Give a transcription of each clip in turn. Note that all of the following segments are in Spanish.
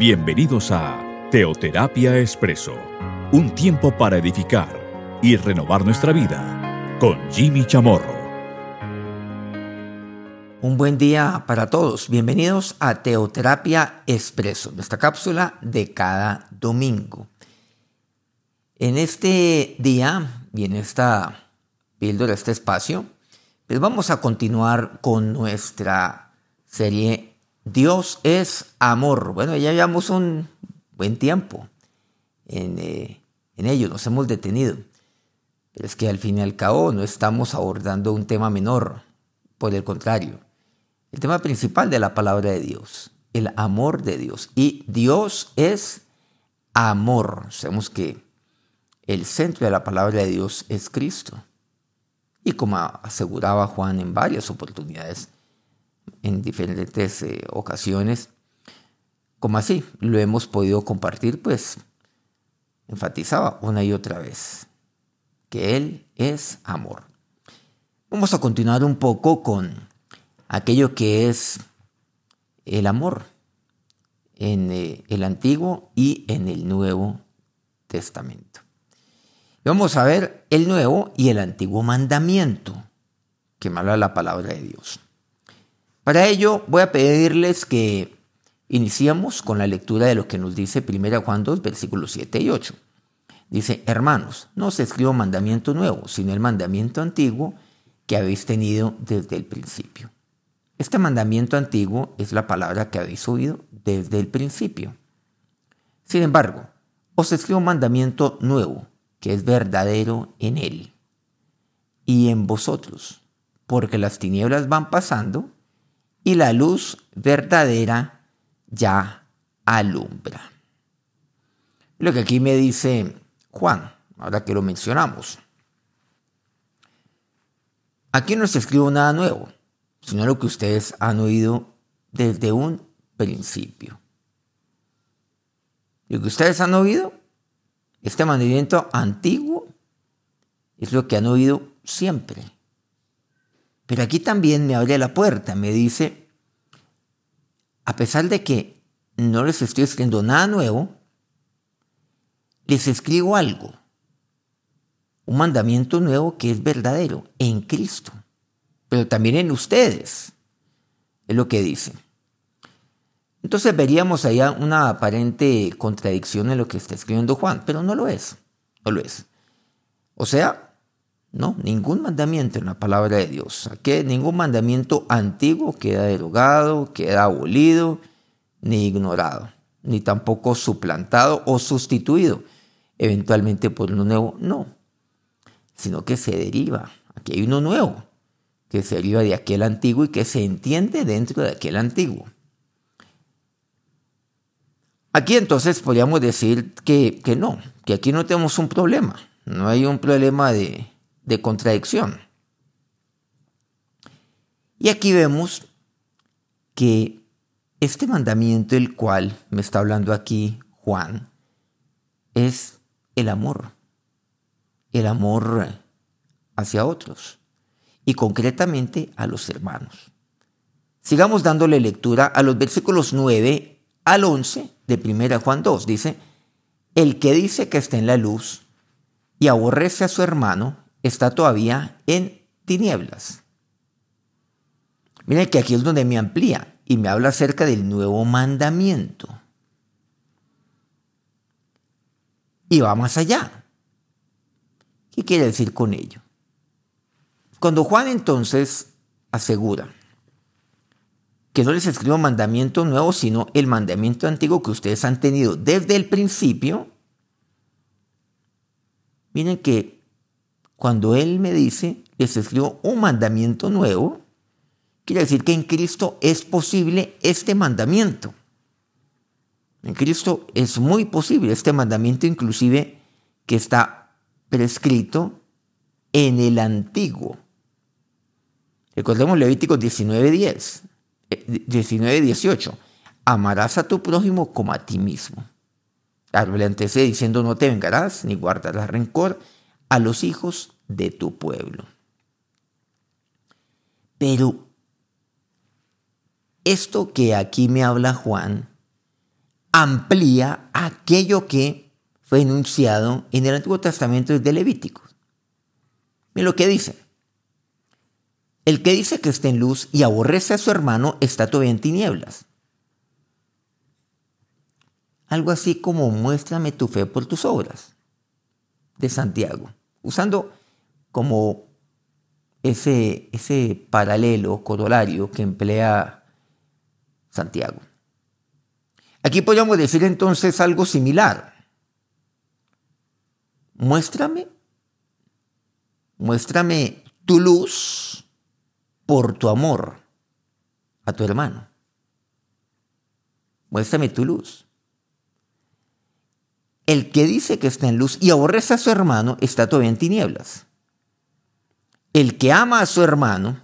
Bienvenidos a Teoterapia Expreso, un tiempo para edificar y renovar nuestra vida con Jimmy Chamorro. Un buen día para todos. Bienvenidos a Teoterapia Expreso, nuestra cápsula de cada domingo. En este día y en esta píldora, este espacio, pues vamos a continuar con nuestra serie Dios es amor. Bueno, ya llevamos un buen tiempo en, eh, en ello, nos hemos detenido. Pero es que al fin y al cabo no estamos abordando un tema menor, por el contrario, el tema principal de la palabra de Dios, el amor de Dios. Y Dios es amor. Sabemos que el centro de la palabra de Dios es Cristo. Y como aseguraba Juan en varias oportunidades, en diferentes eh, ocasiones, como así lo hemos podido compartir, pues enfatizaba una y otra vez que Él es amor. Vamos a continuar un poco con aquello que es el amor en eh, el Antiguo y en el Nuevo Testamento. Vamos a ver el nuevo y el antiguo mandamiento que me la palabra de Dios. Para ello voy a pedirles que iniciemos con la lectura de lo que nos dice 1 Juan 2, versículos 7 y 8. Dice, hermanos, no os escribo mandamiento nuevo, sino el mandamiento antiguo que habéis tenido desde el principio. Este mandamiento antiguo es la palabra que habéis oído desde el principio. Sin embargo, os escribo un mandamiento nuevo que es verdadero en Él y en vosotros, porque las tinieblas van pasando y la luz verdadera ya alumbra. Lo que aquí me dice Juan, ahora que lo mencionamos. Aquí no se escribe nada nuevo, sino lo que ustedes han oído desde un principio. Lo que ustedes han oído este mandamiento antiguo es lo que han oído siempre. Pero aquí también me abre la puerta, me dice, a pesar de que no les estoy escribiendo nada nuevo, les escribo algo, un mandamiento nuevo que es verdadero en Cristo, pero también en ustedes, es lo que dice. Entonces veríamos allá una aparente contradicción en lo que está escribiendo Juan, pero no lo es, no lo es. O sea, no, ningún mandamiento en la palabra de Dios. Aquí ningún mandamiento antiguo queda derogado, queda abolido, ni ignorado, ni tampoco suplantado o sustituido eventualmente por uno nuevo. No, sino que se deriva. Aquí hay uno nuevo, que se deriva de aquel antiguo y que se entiende dentro de aquel antiguo. Aquí entonces podríamos decir que, no, que aquí no tenemos un problema, no hay un problema de, de contradicción. Y aquí vemos que este mandamiento el cual me está hablando aquí Juan es el amor, el amor hacia otros y concretamente a los hermanos. Sigamos dándole lectura a los versículos 9 al 11 de 1 Juan 2. Dice, el que dice que está en la luz y aborrece a su hermano está todavía en tinieblas. Miren que aquí es donde me amplía y me habla acerca del nuevo mandamiento. Y va más allá. ¿Qué quiere decir con ello? Cuando Juan entonces asegura que no les escribo mandamiento nuevo, sino el mandamiento antiguo que ustedes han tenido desde el principio. Miren que cuando Él me dice, les escribo un mandamiento nuevo, quiere decir que en Cristo es posible este mandamiento. En Cristo es muy posible este mandamiento, inclusive que está prescrito en el antiguo. Recordemos Levítico 19:10. 19, 18. Amarás a tu prójimo como a ti mismo. Claro, le antecede diciendo no te vengarás ni guardarás rencor a los hijos de tu pueblo. Pero esto que aquí me habla Juan amplía aquello que fue enunciado en el Antiguo Testamento de Levítico. Miren lo que dice. El que dice que está en luz y aborrece a su hermano está todavía en tinieblas. Algo así como muéstrame tu fe por tus obras de Santiago, usando como ese, ese paralelo corolario que emplea Santiago. Aquí podríamos decir entonces algo similar. Muéstrame, muéstrame tu luz por tu amor a tu hermano. Muéstrame tu luz. El que dice que está en luz y aborrece a su hermano está todavía en tinieblas. El que ama a su hermano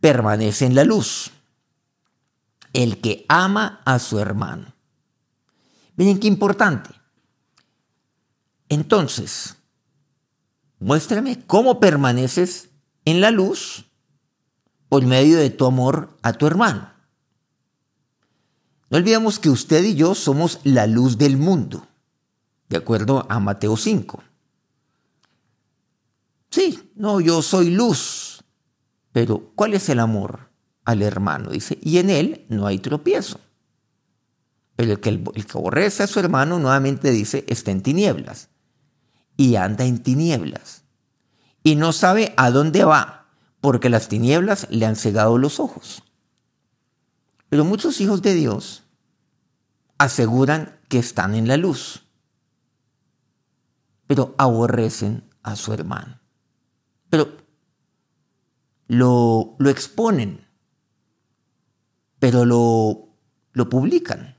permanece en la luz. El que ama a su hermano. Miren qué importante. Entonces, muéstrame cómo permaneces en la luz por medio de tu amor a tu hermano. No olvidemos que usted y yo somos la luz del mundo, de acuerdo a Mateo 5. Sí, no, yo soy luz. Pero ¿cuál es el amor al hermano? Dice, y en él no hay tropiezo. Pero el que, el, que aborrece a su hermano nuevamente dice, está en tinieblas. Y anda en tinieblas. Y no sabe a dónde va, porque las tinieblas le han cegado los ojos. Pero muchos hijos de Dios aseguran que están en la luz, pero aborrecen a su hermano pero lo, lo exponen, pero lo, lo publican.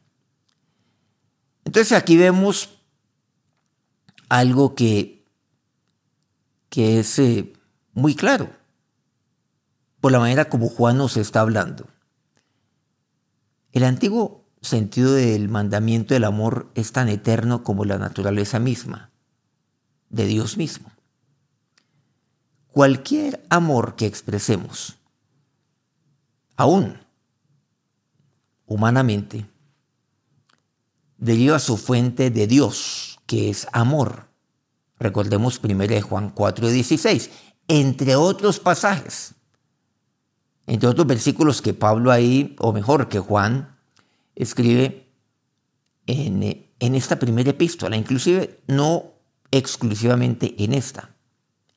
Entonces aquí vemos algo que, que es eh, muy claro por la manera como Juan nos está hablando. El antiguo sentido del mandamiento del amor es tan eterno como la naturaleza misma de Dios mismo. Cualquier amor que expresemos, aún humanamente, deriva su fuente de Dios, que es amor. Recordemos 1 Juan 4:16, entre otros pasajes, entre otros versículos que Pablo ahí, o mejor que Juan, escribe en, en esta primera epístola, inclusive no exclusivamente en esta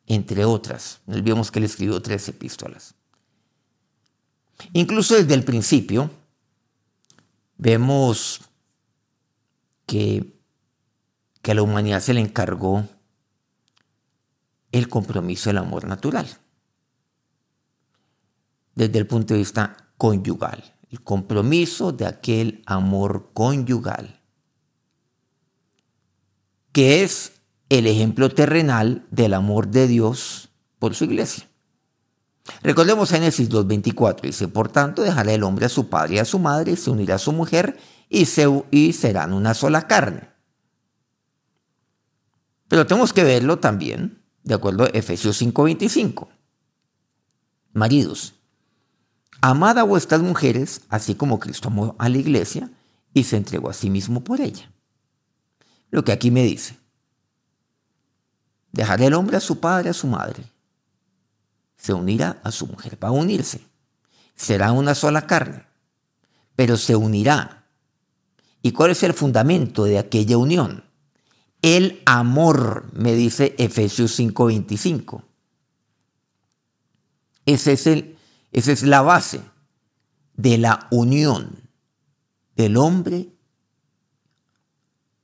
entre otras. Olvidemos que él escribió tres epístolas. Incluso desde el principio vemos que, que a la humanidad se le encargó el compromiso del amor natural. Desde el punto de vista conyugal, el compromiso de aquel amor conyugal, que es el ejemplo terrenal del amor de Dios por su iglesia. Recordemos Génesis 2.24, dice, por tanto dejará el hombre a su padre y a su madre, se unirá a su mujer y, se, y serán una sola carne. Pero tenemos que verlo también, de acuerdo a Efesios 5.25. Maridos, amad a vuestras mujeres, así como Cristo amó a la iglesia y se entregó a sí mismo por ella. Lo que aquí me dice, Dejará el hombre a su padre, a su madre. Se unirá a su mujer. Va a unirse. Será una sola carne. Pero se unirá. ¿Y cuál es el fundamento de aquella unión? El amor, me dice Efesios 5:25. Ese es el, esa es la base de la unión del hombre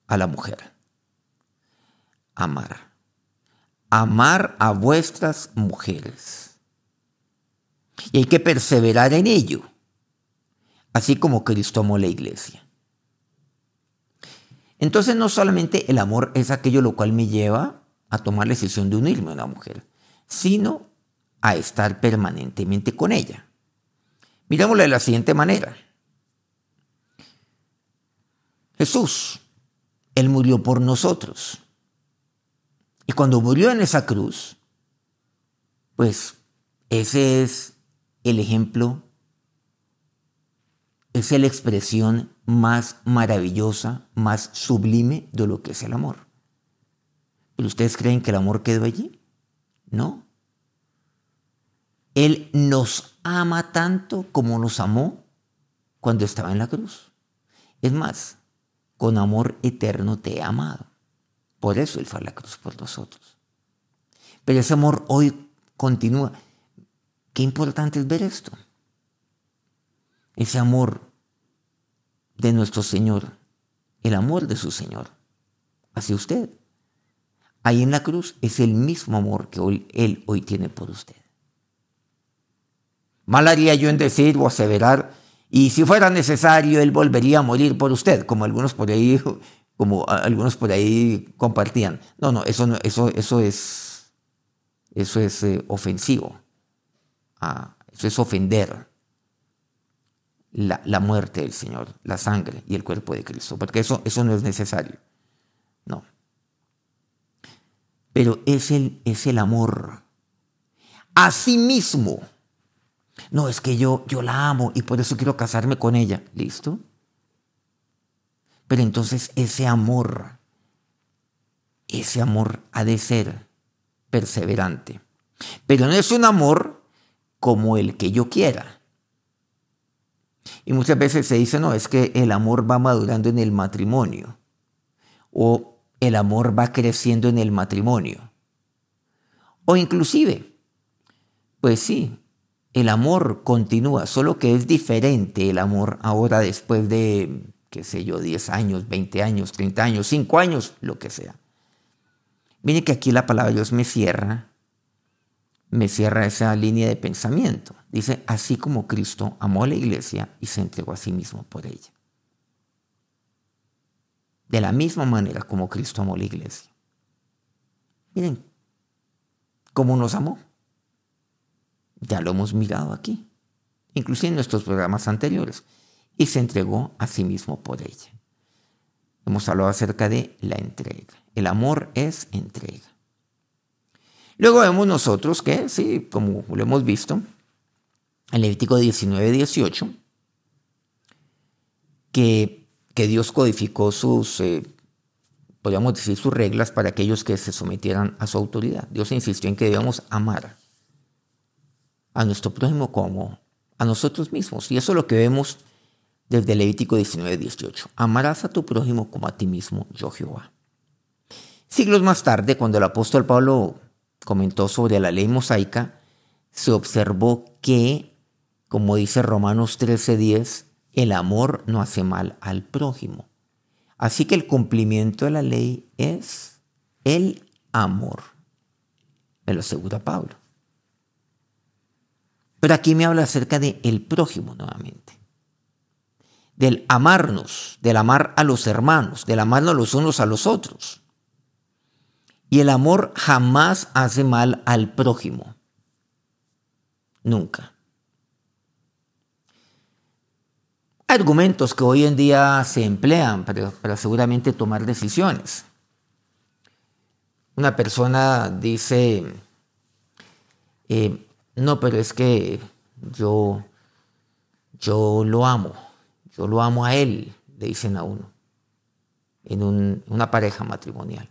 a la mujer. Amar amar a vuestras mujeres. Y hay que perseverar en ello, así como Cristo amó la iglesia. Entonces no solamente el amor es aquello lo cual me lleva a tomar la decisión de unirme a una mujer, sino a estar permanentemente con ella. Mirámoslo de la siguiente manera. Jesús, Él murió por nosotros. Y cuando murió en esa cruz, pues ese es el ejemplo es la expresión más maravillosa, más sublime de lo que es el amor. ¿Pero ustedes creen que el amor quedó allí? No. Él nos ama tanto como nos amó cuando estaba en la cruz. Es más, con amor eterno te he amado. Por eso Él fue a la cruz por nosotros. Pero ese amor hoy continúa. Qué importante es ver esto. Ese amor de nuestro Señor, el amor de su Señor, hacia usted. Ahí en la cruz es el mismo amor que Él hoy tiene por usted. Mal haría yo en decir o aseverar, y si fuera necesario, Él volvería a morir por usted, como algunos por ahí, como algunos por ahí compartían. No, no, eso, eso, eso es, eso es eh, ofensivo. Ah, eso es ofender la, la, muerte del Señor, la sangre y el cuerpo de Cristo, porque eso, eso no es necesario. No. Pero es el, es el amor a sí mismo. No, es que yo, yo la amo y por eso quiero casarme con ella. ¿Listo? Pero entonces ese amor, ese amor ha de ser perseverante. Pero no es un amor como el que yo quiera. Y muchas veces se dice, no, es que el amor va madurando en el matrimonio. O el amor va creciendo en el matrimonio. O inclusive, pues sí, el amor continúa, solo que es diferente el amor ahora después de, qué sé yo, 10 años, 20 años, 30 años, 5 años, lo que sea. Mire que aquí la palabra Dios me cierra me cierra esa línea de pensamiento. Dice, así como Cristo amó a la iglesia y se entregó a sí mismo por ella. De la misma manera como Cristo amó a la iglesia. Miren, ¿cómo nos amó? Ya lo hemos mirado aquí, inclusive en nuestros programas anteriores, y se entregó a sí mismo por ella. Hemos hablado acerca de la entrega. El amor es entrega. Luego vemos nosotros que, sí, como lo hemos visto, en Levítico 19, 18, que, que Dios codificó sus, eh, podríamos decir, sus reglas para aquellos que se sometieran a su autoridad. Dios insistió en que debíamos amar a nuestro prójimo como a nosotros mismos. Y eso es lo que vemos desde Levítico 19, 18. Amarás a tu prójimo como a ti mismo, yo Jehová. Siglos más tarde, cuando el apóstol Pablo comentó sobre la ley mosaica, se observó que, como dice Romanos 13:10, el amor no hace mal al prójimo. Así que el cumplimiento de la ley es el amor. Me lo asegura Pablo. Pero aquí me habla acerca de el prójimo nuevamente. Del amarnos, del amar a los hermanos, del amarnos los unos a los otros. Y el amor jamás hace mal al prójimo. Nunca. Hay argumentos que hoy en día se emplean para, seguramente tomar decisiones. Una persona dice, eh, no, pero es que yo, yo lo amo, yo lo amo a él, le dicen a uno, en una pareja matrimonial.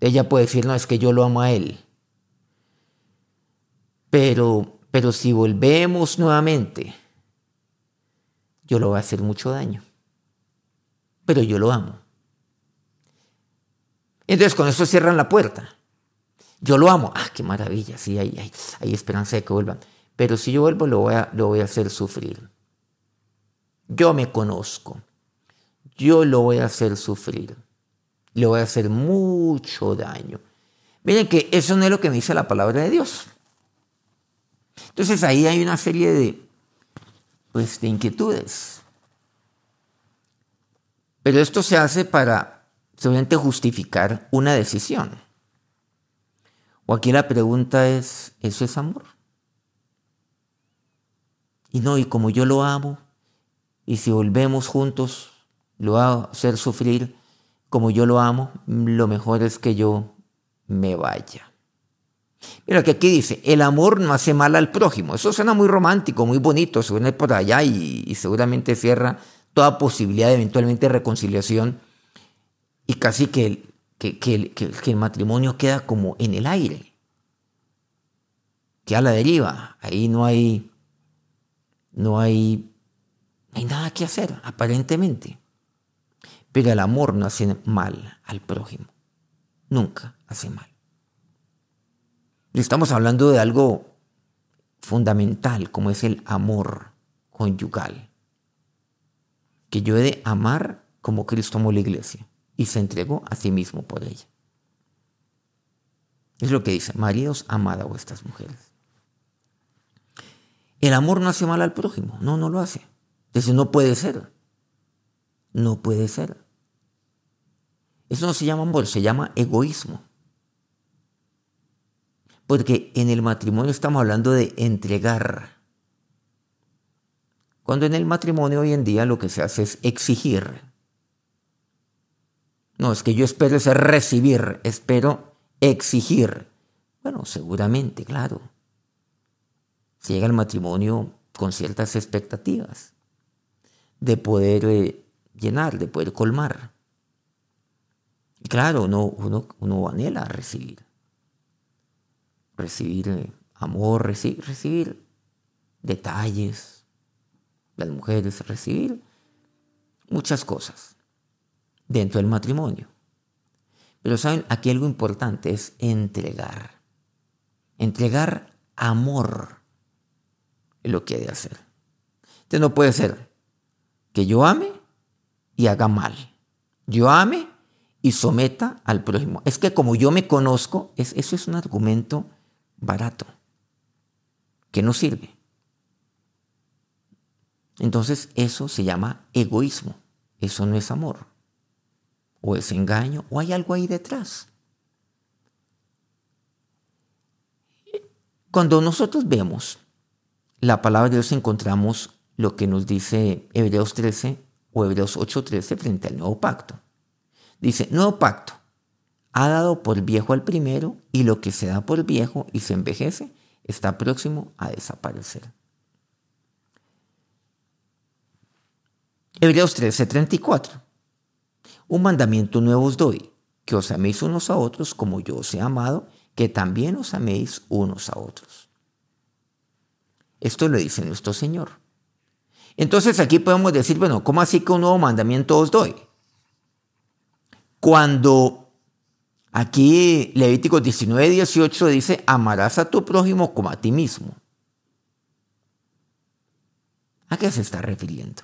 Ella puede decir, no, es que yo lo amo a él. Pero, pero si volvemos nuevamente, yo lo voy a hacer mucho daño. Pero yo lo amo. Entonces con eso cierran la puerta. Yo lo amo. Ah, qué maravilla. Sí, hay, hay, hay esperanza de que vuelvan. Pero si yo vuelvo, lo voy, a, lo voy a hacer sufrir. Yo me conozco. Yo lo voy a hacer sufrir le voy a hacer mucho daño. Miren que eso no es lo que me dice la palabra de Dios. Entonces ahí hay una serie de, pues, de inquietudes. Pero esto se hace para solamente justificar una decisión. O aquí la pregunta es, ¿eso es amor? Y no, y como yo lo amo, y si volvemos juntos, lo va a hacer sufrir, como yo lo amo, lo mejor es que yo me vaya. Mira que aquí dice, el amor no hace mal al prójimo. Eso suena muy romántico, muy bonito, suena por allá y, seguramente cierra toda posibilidad de eventualmente reconciliación y casi que que, el matrimonio queda como en el aire, que a la deriva, ahí no hay, no hay, no hay nada que hacer, aparentemente. Pero el amor no hace mal al prójimo, nunca hace mal. Estamos hablando de algo fundamental como es el amor conyugal, que yo he de amar como Cristo amó la iglesia y se entregó a sí mismo por ella. Es lo que dice, maridos, amad a vuestras mujeres. El amor no hace mal al prójimo, no, no lo hace. Eso no puede ser. No puede ser. Eso no se llama amor, se llama egoísmo. Porque en el matrimonio estamos hablando de entregar. Cuando en el matrimonio hoy en día lo que se hace es exigir. No, es que yo espero ser recibir, espero exigir. Bueno, seguramente, claro. Se llega al matrimonio con ciertas expectativas de poder eh, llenar, de poder colmar. Y claro, uno, uno, uno anhela recibir. Recibir eh, amor, recibir, detalles, las mujeres, recibir muchas cosas dentro del matrimonio. Pero saben, aquí algo importante es entregar. Entregar amor es lo que hay de hacer. Entonces no puede ser que yo ame y haga mal. Yo ame y someta al prójimo. Es que como yo me conozco, es, eso es un argumento barato, que no sirve. Entonces eso se llama egoísmo. Eso no es amor o es engaño o hay algo ahí detrás. Cuando nosotros vemos la palabra de Dios encontramos lo que nos dice Hebreos 13 o Hebreos 8:13 frente al nuevo pacto. Dice, nuevo pacto ha dado por viejo al primero y lo que se da por viejo y se envejece está próximo a desaparecer. Hebreos 13:34. Un mandamiento nuevo os doy, que os améis unos a otros como yo os he amado, que también os améis unos a otros. Esto lo dice nuestro Señor. Entonces aquí podemos decir, bueno, ¿cómo así que un nuevo mandamiento os doy? Cuando aquí Levítico 19, 18 dice, amarás a tu prójimo como a ti mismo. ¿A qué se está refiriendo?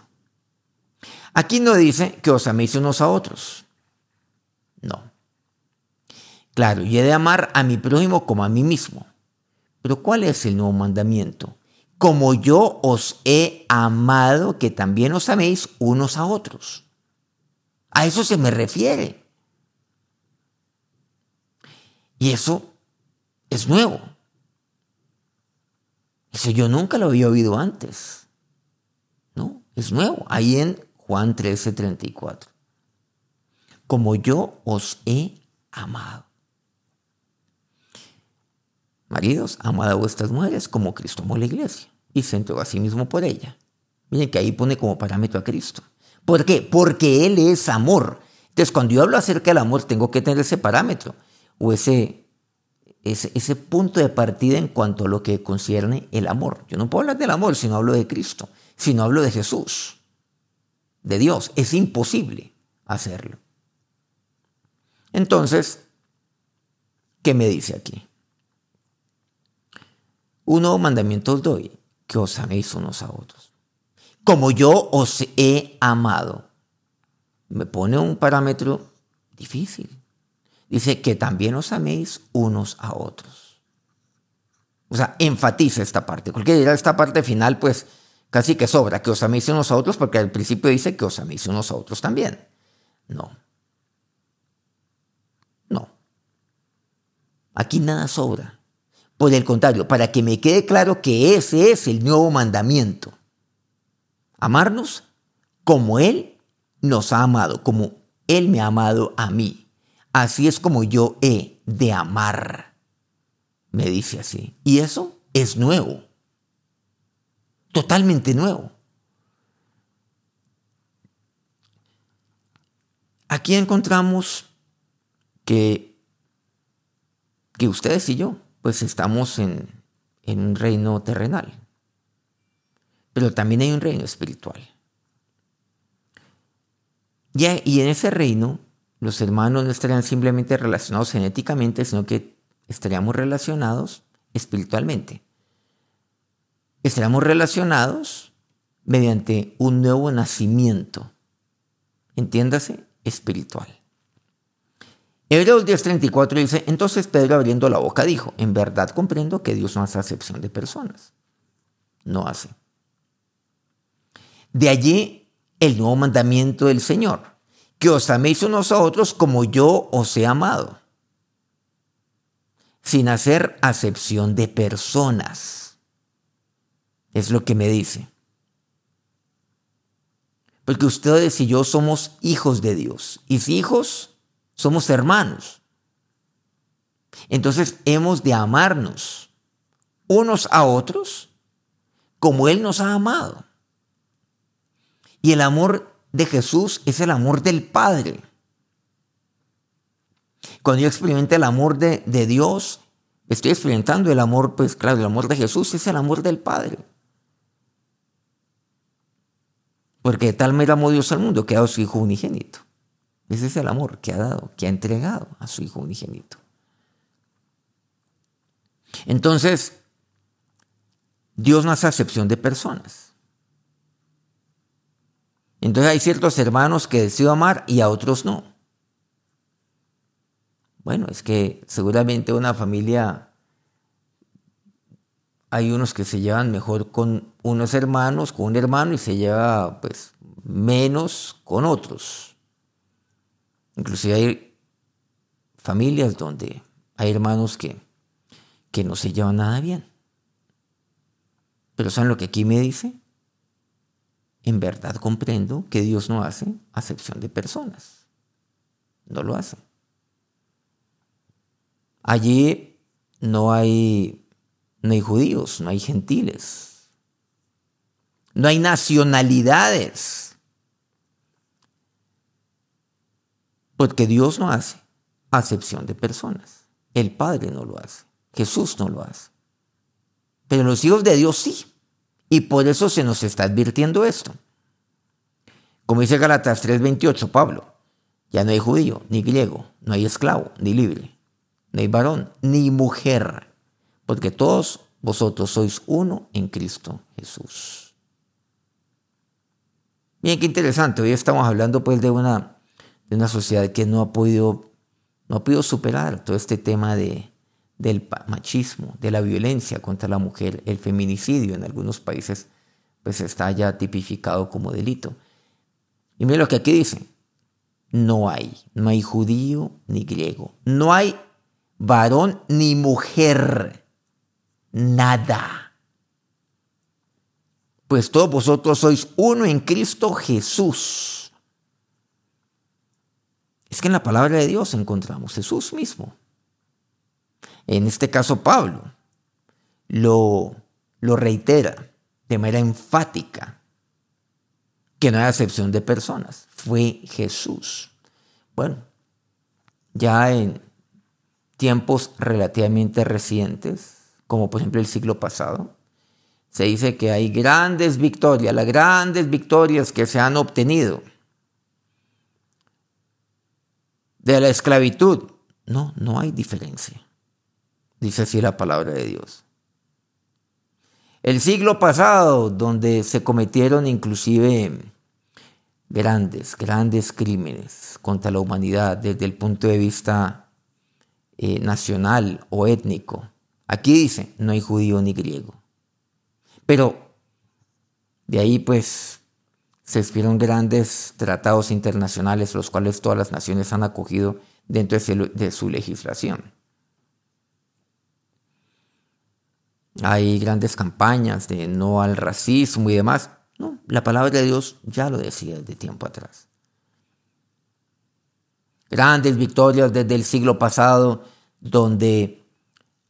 Aquí no dice que os améis unos a otros. No. Claro, y he de amar a mi prójimo como a mí mismo. Pero ¿cuál es el nuevo mandamiento? Como yo os he amado, que también os améis unos a otros. A eso se me refiere. Y eso es nuevo. Eso yo nunca lo había oído antes. ¿No? Es nuevo. Ahí en Juan 13, 34. Como yo os he amado. Maridos, amad a vuestras mujeres como Cristo amó la iglesia y se entregó a sí mismo por ella. Miren que ahí pone como parámetro a Cristo. ¿Por qué? Porque Él es amor. Entonces, cuando yo hablo acerca del amor, tengo que tener ese parámetro o ese, ese punto de partida en cuanto a lo que concierne el amor. Yo no puedo hablar del amor si no hablo de Cristo, si no hablo de Jesús de Dios. Es imposible hacerlo. Entonces, ¿qué me dice aquí? Un nuevo mandamiento os doy, que os améis unos a otros. Como yo os he amado. Me pone un parámetro difícil. Dice que también os améis unos a otros. O sea, enfatiza esta parte. Porque dirá esta parte final, pues casi que sobra, que os améis unos a otros, porque al principio dice que os améis unos a otros también. No. No. Aquí nada sobra. Por el contrario, para que me quede claro que ese es el nuevo mandamiento. Amarnos como Él nos ha amado, como Él me ha amado a mí. Así es como yo he de amar. me dice así. Y eso es nuevo. Totalmente nuevo. Aquí encontramos que, que ustedes y yo, pues estamos en, en un reino terrenal. Pero también hay un reino espiritual. Y, en ese reino, los hermanos no estarían simplemente relacionados genéticamente, sino que estaríamos relacionados espiritualmente. Estaríamos relacionados mediante un nuevo nacimiento. Entiéndase, espiritual. Hebreos 10:34 dice, entonces Pedro abriendo la boca dijo, en verdad comprendo que Dios no hace acepción de personas. No hace. De allí el nuevo mandamiento del Señor, que os améis unos a otros como yo os he amado, sin hacer acepción de personas. Es lo que me dice. Porque ustedes y yo somos hijos de Dios. Y si hijos, somos hermanos. Entonces hemos de amarnos unos a otros como Él nos ha amado. Y el amor de Jesús es el amor del Padre. Cuando yo experimento el amor de, Dios, estoy experimentando el amor, pues claro, el amor de Jesús es el amor del Padre. Porque de tal manera amó Dios al mundo que ha su Hijo unigénito. Ese es el amor que ha dado, que ha entregado a su Hijo unigénito. Entonces, Dios no hace acepción de personas. Entonces hay ciertos hermanos que deseo amar y a otros no. Bueno, es que seguramente una familia, hay unos que se llevan mejor con unos hermanos, con un hermano y se lleva pues menos con otros. Inclusive hay familias donde hay hermanos que, que no se llevan nada bien. Pero ¿saben lo que aquí me dice? en verdad comprendo que Dios no hace acepción de personas. No lo hace. Allí no hay, no hay judíos, no hay gentiles, no hay nacionalidades. Porque Dios no hace acepción de personas. El Padre no lo hace. Jesús no lo hace. Pero los hijos de Dios sí. Y por eso se nos está advirtiendo esto. Como dice Galatas 3:28 Pablo, ya no hay judío, ni griego, no hay esclavo, ni libre, no hay varón, ni mujer, porque todos vosotros sois uno en Cristo Jesús. Bien, qué interesante. Hoy estamos hablando pues de una, de una sociedad que no ha podido, no ha podido superar todo este tema de, del machismo, de la violencia contra la mujer, el feminicidio en algunos países pues está ya tipificado como delito. Y mira lo que aquí dice, no hay, no hay judío ni griego, no hay varón ni mujer, nada. Pues todos vosotros sois uno en Cristo Jesús. Es que en la palabra de Dios encontramos Jesús mismo en este caso Pablo, lo, lo reitera de manera enfática, que no hay excepción de personas, fue Jesús. Bueno, ya en tiempos relativamente recientes, como por ejemplo el siglo pasado, se dice que hay grandes victorias, las grandes victorias que se han obtenido de la esclavitud. No, no hay diferencia dice así la palabra de Dios. El siglo pasado, donde se cometieron inclusive grandes, grandes crímenes contra la humanidad desde el punto de vista eh, nacional o étnico. Aquí dice, no hay judío ni griego. Pero de ahí pues se escribieron grandes tratados internacionales, los cuales todas las naciones han acogido dentro de su legislación. Hay grandes campañas de no al racismo y demás. No, la palabra de Dios ya lo decía desde tiempo atrás. Grandes victorias desde el siglo pasado donde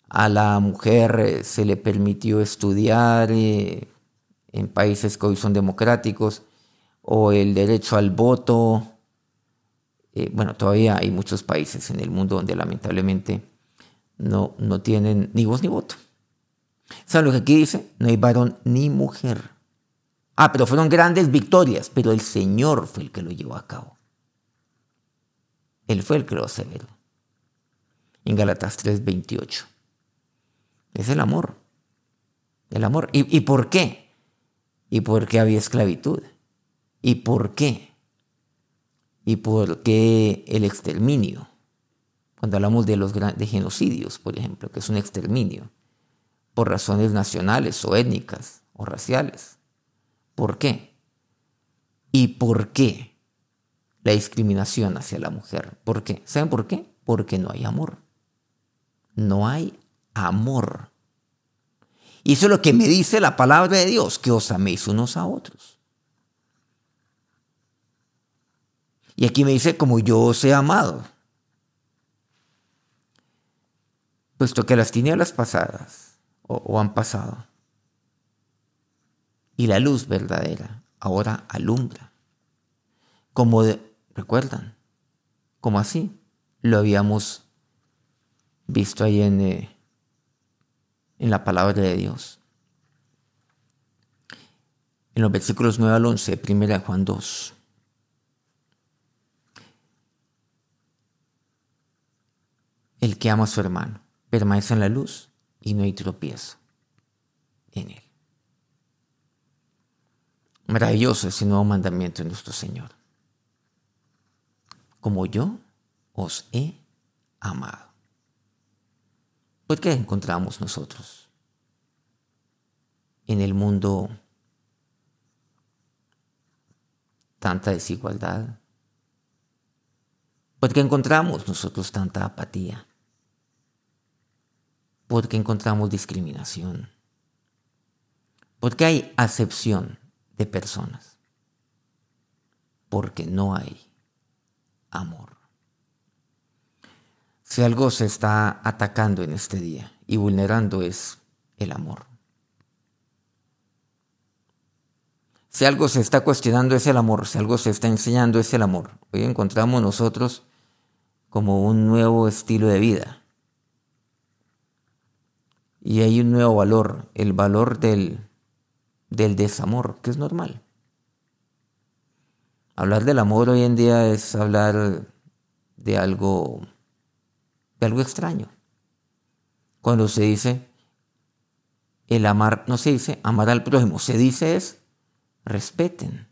a la mujer eh, se le permitió estudiar eh, en países que hoy son democráticos, o el derecho al voto. Eh, bueno, todavía hay muchos países en el mundo donde lamentablemente no, no tienen ni voz ni voto. ¿Saben lo que aquí dice? No hay varón ni mujer. Ah, pero fueron grandes victorias, pero el Señor fue el que lo llevó a cabo. Él fue el que lo aseveró. En Galatas 3:28. Es el amor. El amor. ¿Y, ¿Y por qué? ¿Y por qué había esclavitud? ¿Y por qué? ¿Y por qué el exterminio? Cuando hablamos de los de genocidios, por ejemplo, que es un exterminio por razones nacionales o étnicas o raciales. ¿Por qué? ¿Y por qué la discriminación hacia la mujer? ¿Por qué? ¿Saben por qué? Porque no hay amor. No hay amor. Y eso es lo que me dice la palabra de Dios, que os améis unos a otros. Y aquí me dice, como yo os he amado. Puesto que las tinieblas pasadas o, han pasado. Y la luz verdadera ahora alumbra. Como recuerdan, como así lo habíamos visto ahí en, eh, en la palabra de Dios. En los versículos 9 al 11, 1 Juan 2. El que ama a su hermano permanece en la luz y no hay tropiezo en él. Maravilloso ese nuevo mandamiento de nuestro Señor. Como yo os he amado. ¿Por qué encontramos nosotros en el mundo tanta desigualdad? ¿Por qué encontramos nosotros tanta apatía? ¿Por qué encontramos discriminación? ¿Por qué hay acepción de personas? Porque no hay amor. Si algo se está atacando en este día y vulnerando es el amor. Si algo se está cuestionando es el amor, si algo se está enseñando es el amor. Hoy encontramos nosotros como un nuevo estilo de vida. Y hay un nuevo valor, el valor del, del desamor, que es normal. Hablar del amor hoy en día es hablar de algo de algo extraño. Cuando se dice el amar, no se dice amar al prójimo, se dice es respeten.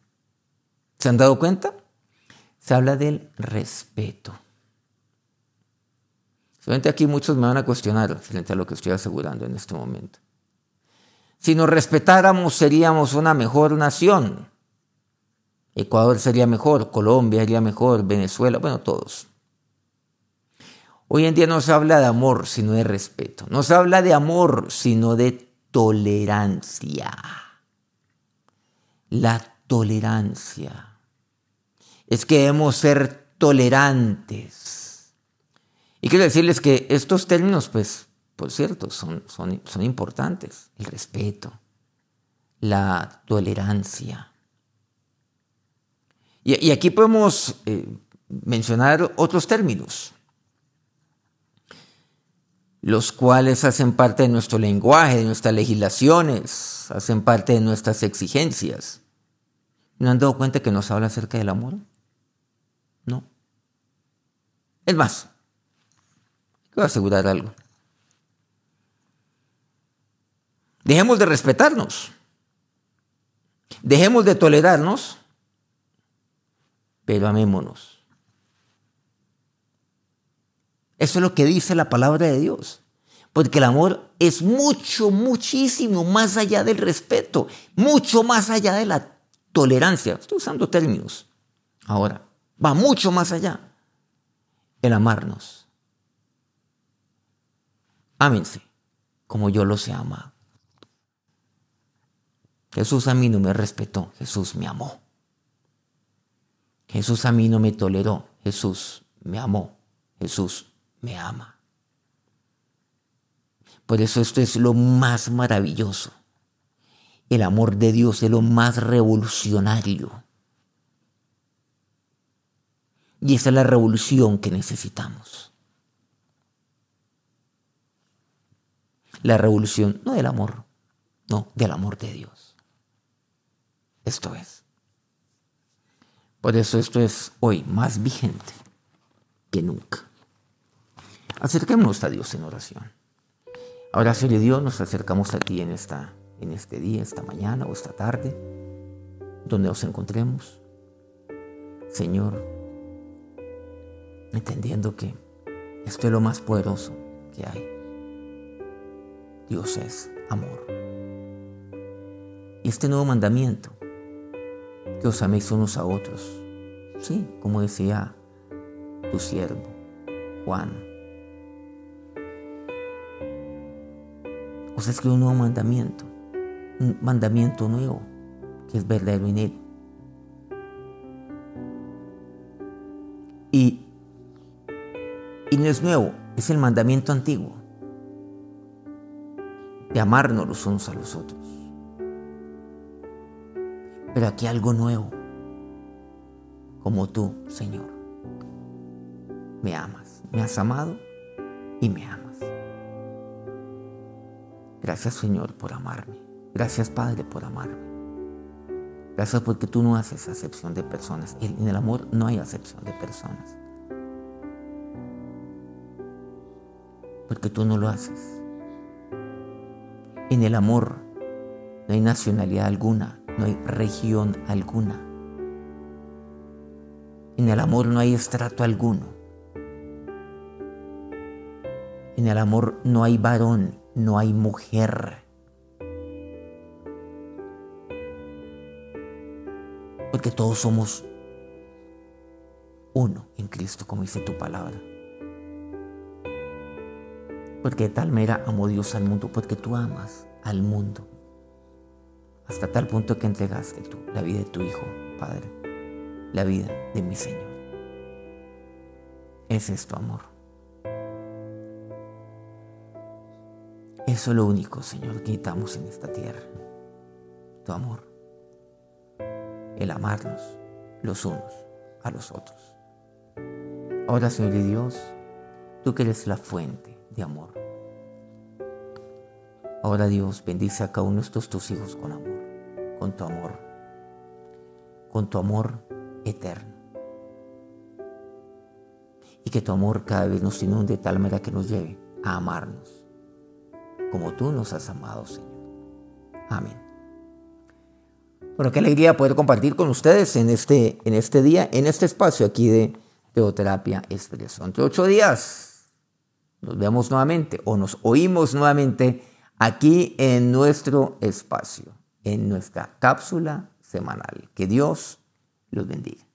¿Se han dado cuenta? Se habla del respeto. Solamente aquí muchos me van a cuestionar frente a lo que estoy asegurando en este momento. Si nos respetáramos seríamos una mejor nación. Ecuador sería mejor, Colombia sería mejor, Venezuela, bueno, todos. Hoy en día no se habla de amor, sino de respeto. No se habla de amor, sino de tolerancia. La tolerancia. Es que debemos ser tolerantes. Y quiero decirles que estos términos, pues, por cierto, son, son, son importantes. El respeto, la tolerancia. Y, aquí podemos eh, mencionar otros términos los cuales hacen parte de nuestro lenguaje, de nuestras legislaciones, hacen parte de nuestras exigencias. ¿No han dado cuenta que nos habla acerca del amor? No. Es más, voy a asegurar algo. Dejemos de respetarnos. Dejemos de tolerarnos, pero amémonos. Eso es lo que dice la palabra de Dios. Porque el amor es mucho, muchísimo más allá del respeto, mucho más allá de la tolerancia. Estoy usando términos. Ahora, va mucho más allá. El amarnos. Ámense como yo los he amado. Jesús a mí no me respetó, Jesús me amó. Jesús a mí no me toleró, Jesús me amó, Jesús me ama. Por eso esto es lo más maravilloso. El amor de Dios es lo más revolucionario. Y esa es la revolución que necesitamos. La revolución no del amor, no, del amor de Dios. Esto es. Por eso esto es hoy más vigente que nunca. Acerquémonos a Dios en oración. Ahora, Señor Dios, nos acercamos a ti en, esta, en este día, esta mañana o esta tarde, donde nos encontremos. Señor, entendiendo que esto es lo más poderoso que hay. Dios es amor. Y este nuevo mandamiento, que os améis unos a otros, sí, como decía tu siervo, Juan. Os escribo un nuevo mandamiento, un mandamiento nuevo, que es verdadero en él. Y y no es nuevo, es el mandamiento antiguo de amarnos los unos a los otros. Pero aquí algo nuevo, como tú, Señor. Me amas, me has amado y me amas. Gracias, Señor, por amarme. Gracias, Padre, por amarme. Gracias porque tú no haces acepción de personas. En el amor no hay acepción de personas. porque tú no lo haces. En el amor no hay nacionalidad alguna, no hay región alguna. En el amor no hay estrato alguno. En el amor no hay varón, no hay mujer. Porque todos somos uno en Cristo, como dice tu palabra. Porque de tal manera amó Dios al mundo, porque tú amas al mundo. Hasta tal punto que entregaste tú la vida de tu Hijo, Padre, la vida de mi Señor. Ese es tu amor. Eso es lo único, Señor, que necesitamos en esta tierra. Tu amor. El amarnos los unos a los otros. Ahora, Señor de Dios, tú que eres la fuente de amor. Ahora Dios bendice a cada uno de estos tus hijos con amor, con tu amor, con tu amor eterno. Y que tu amor cada vez nos inunde de tal manera que nos lleve a amarnos, como tú nos has amado, Señor. Amén. Bueno, qué alegría poder compartir con ustedes en este, en este día, en este espacio aquí de Teoterapia Expreso. Entre ocho días nos vemos nuevamente o nos oímos nuevamente aquí en nuestro espacio, en nuestra cápsula semanal. Que Dios los bendiga.